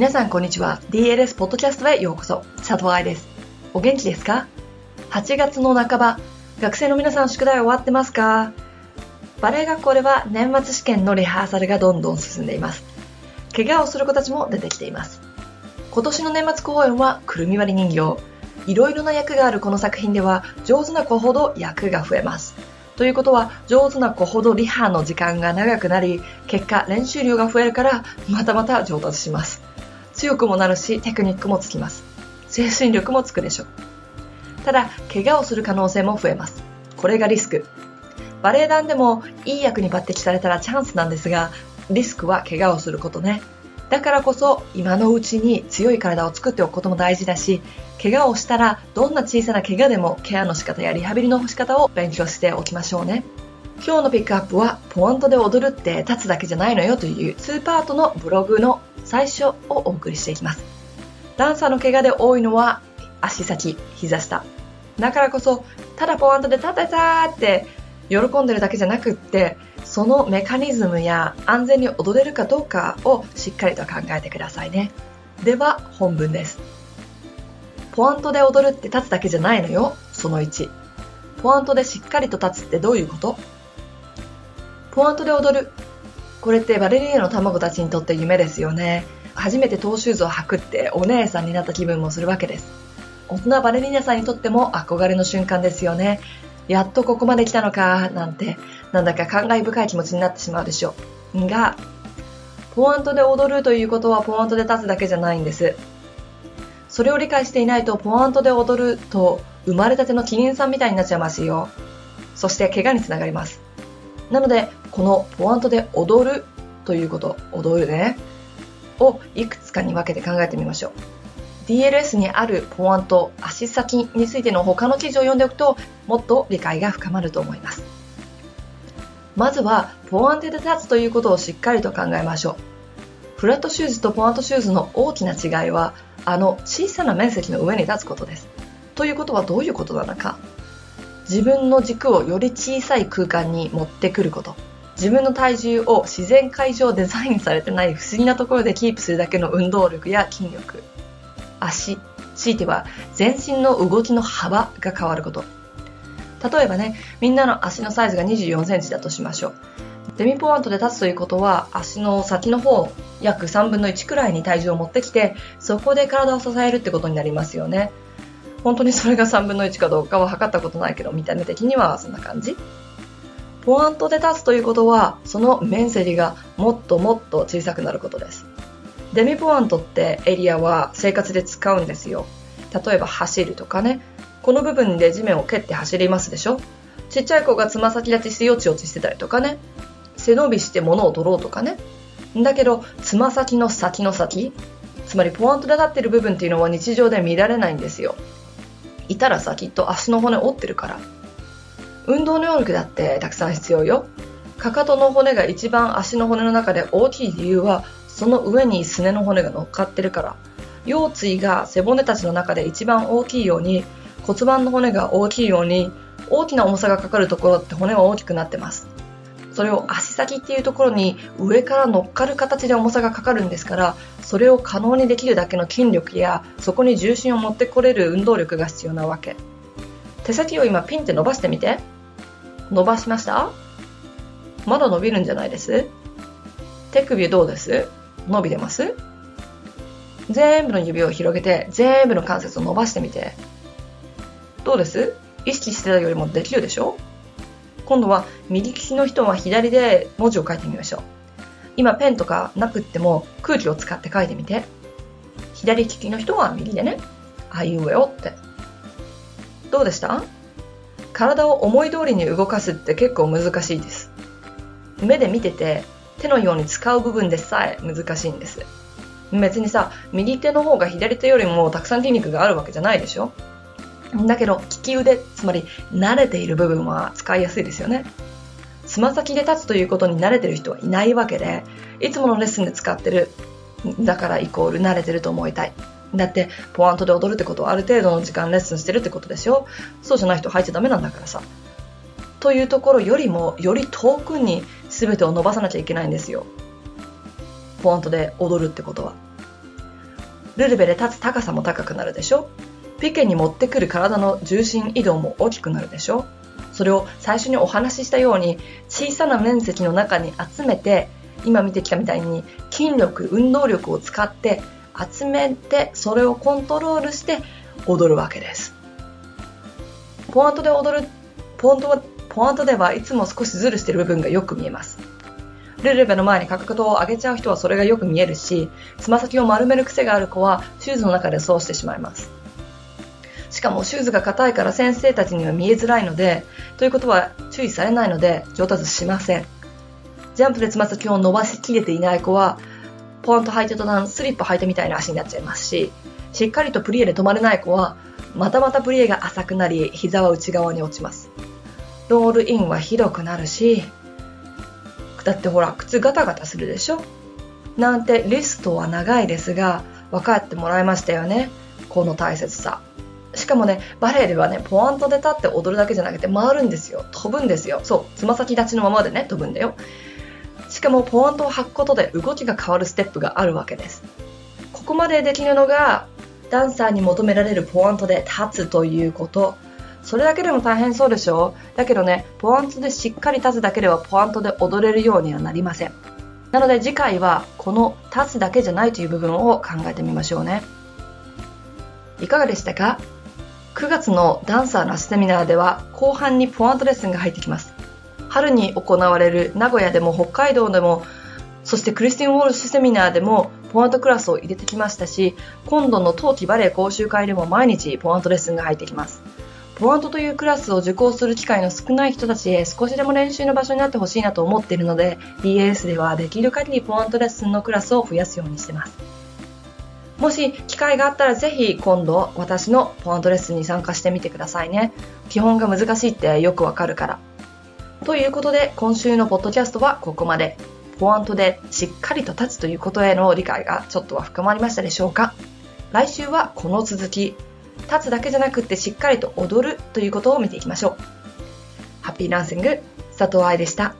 皆さんこんにちは。DLS ポッドキャストへようこそ。佐藤愛です。お元気ですか ?8 月の半ば、学生の皆さん宿題終わってますか？バレエ学校では年末試験のリハーサルがどんどん進んでいます。怪我をする子たちも出てきています。今年の年末公演はくるみ割り人形。いろいろな役があるこの作品では上手な子ほど役が増えます。ということは上手な子ほどリハの時間が長くなり結果練習量が増えるからまたまた上達します強くもなるしテクニックもつきます。精神力もつくでしょう。ただ怪我をする可能性も増えます。これがリスク。バレエ団でもいい役に抜擢されたらチャンスなんですがリスクは怪我をすることね。だからこそ今のうちに強い体を作っておくことも大事だし怪我をしたらどんな小さな怪我でもケアの仕方やリハビリの仕方を勉強しておきましょうね。今日のピックアップはポワントで踊るって立つだけじゃないのよという2パートのブログの最初をお送りしていきますダンサーの怪我で多いのは足先膝下だからこそただポワントで立てたって喜んでるだけじゃなくってそのメカニズムや安全に踊れるかどうかをしっかりと考えてくださいね。では本文です。ポワントで踊るって立つだけじゃないのよ。その1。ポワントでしっかりと立つってどういうこと？ポワントで踊る。これってバレリーナの卵たちにとって夢ですよね。初めてトーシューズを履くってお姉さんになった気分もするわけです。大人バレリーナさんにとっても憧れの瞬間ですよね。やっとここまで来たのか、なんて、なんだか感慨深い気持ちになってしまうでしょう。が、ポワントで踊るということはポワントで立つだけじゃないんです。それを理解していないとポワントで踊ると生まれたてのキリンさんみたいになっちゃいますよ。そして怪我につながります。なので、このポワントで踊るということ、踊るね、をいくつかに分けて考えてみましょう。DLS にあるポワント、足先についての他の記事を読んでおくと、もっと理解が深まると思います。まずは、ポワンテで立つということをしっかりと考えましょう。フラットシューズとポワントシューズの大きな違いは、あの小さな面積の上に立つことです。ということはどういうことなのか。自分の軸をより小さい空間に持ってくること。自分の体重を自然界上デザインされてない不思議なところでキープするだけの運動力や筋力。足、強いては全身の動きの幅が変わること。例えばね、みんなの足のサイズが24センチだとしましょう。デミポワントで立つということは、足の先の方、約3分の1くらいに体重を持ってきて、そこで体を支えるってことになりますよね。本当にそれが3分の1かどうかは測ったことないけど、見た目的にはそんな感じ。ポワントで立つということは、その面積がもっともっと小さくなることです。デミポワントってエリアは生活で使うんですよ。例えば走るとかね。この部分で地面を蹴って走りますでしょちっちゃい子がつま先立ちしてよちよちしてたりとかね。背伸びして物を取ろうとかね。だけど、つま先の先の先、つまりポワントで立ってる部分っていうのは日常で見られないんですよ。いたらさ、きっと足の骨折ってるから。運動能力だってたくさん必要よ。かかとの骨が一番足の骨の中で大きい理由はその上にすねの骨が乗っかってるから腰椎が背骨たちの中で一番大きいように骨盤の骨が大きいように大きな重さがかかるところって骨は大きくなってますそれを足先っていうところに上から乗っかる形で重さがかかるんですからそれを可能にできるだけの筋力やそこに重心を持ってこれる運動力が必要なわけ。手先を今ピンって伸ばしてみて。伸ばしました？まだ伸びるんじゃないです？手首どうです？伸びてます？全部の指を広げて全部の関節を伸ばしてみて。どうです？意識してたよりもできるでしょ？今度は右利きの人は左で文字を書いてみましょう。今ペンとかなくっても空気を使って書いてみて。左利きの人は右でね。あいうえおって。どうでした？体を思い通りに動かすって結構難しいです。目で見てて手のように使う部分でさえ難しいんです。別にさ、右手の方が左手よりもたくさん筋肉があるわけじゃないでしょ？だけど、利き腕、つまり慣れている部分は使いやすいですよね。つま先で立つということに慣れてる人はいないわけで、いつものレッスンで使ってる。だからイコール慣れてると思いたい。だって、ポワントで踊るってことはある程度の時間レッスンしてるってことでしょ？そうじゃない人入っちゃダメなんだからさ。というところよりも、より遠くに全てを伸ばさなきゃいけないんですよ。ポントで踊るってことは。ルルベで立つ高さも高くなるでしょ？ピケに持ってくる体の重心移動も大きくなるでしょそれを最初にお話ししたように小さな面積の中に集めて今見てきたみたいに筋力運動力を使って集めてそれをコントロールして踊るわけです。ポワントで踊るポワントはポワントではいつも少しズルしてる部分がよく見えます。ルルベの前にかかとを上げちゃう人はそれがよく見えるしつま先を丸める癖がある子はシューズの中でそうしてしまいます。しかもシューズが硬いから先生たちには見えづらいので、ということは注意されないので上達しません。ジャンプでつま先を伸ばしきれていない子は、ポンと履いて途端スリップ履いてみたいな足になっちゃいますし、しっかりとプリエで止まれない子は、またまたプリエが浅くなり、膝は内側に落ちます。ロールインはひどくなるし、だってほら、靴ガタガタするでしょ？なんてリストは長いですが、分かってもらいましたよね。この大切さ。しかもね、バレエではね、ポワントで立って踊るだけじゃなくて回るんですよ。飛ぶんですよ。そう、つま先立ちのままでね、飛ぶんだよ。しかもポワントを履くことで動きが変わるステップがあるわけです。ここまでできるのが、ダンサーに求められるポワントで立つということ。それだけでも大変そうでしょ？うだけどね、ポワントでしっかり立つだけではポワントで踊れるようにはなりません。なので次回はこの立つだけじゃないという部分を考えてみましょうね。いかがでしたか？9月のダンサーのセミナーでは後半にポワントレッスンが入ってきます。春に行われる名古屋でも北海道でもそしてクリスティン・ウォルシュセミナーでもポワントクラスを入れてきましたし今度の冬季バレエ講習会でも毎日ポワントレッスンが入ってきますポワントというクラスを受講する機会の少ない人たちへ少しでも練習の場所になってほしいなと思っているので DAS ではできる限りポワントレッスンのクラスを増やすようにしてますもし機会があったらぜひ今度私のポワントレッスンに参加してみてくださいね。基本が難しいってよくわかるから。ということで今週のポッドキャストはここまで。ポワントでしっかりと立つということへの理解がちょっとは深まりましたでしょうか来週はこの続き。立つだけじゃなくてしっかりと踊るということを見ていきましょう。ハッピーランシング、佐藤愛でした。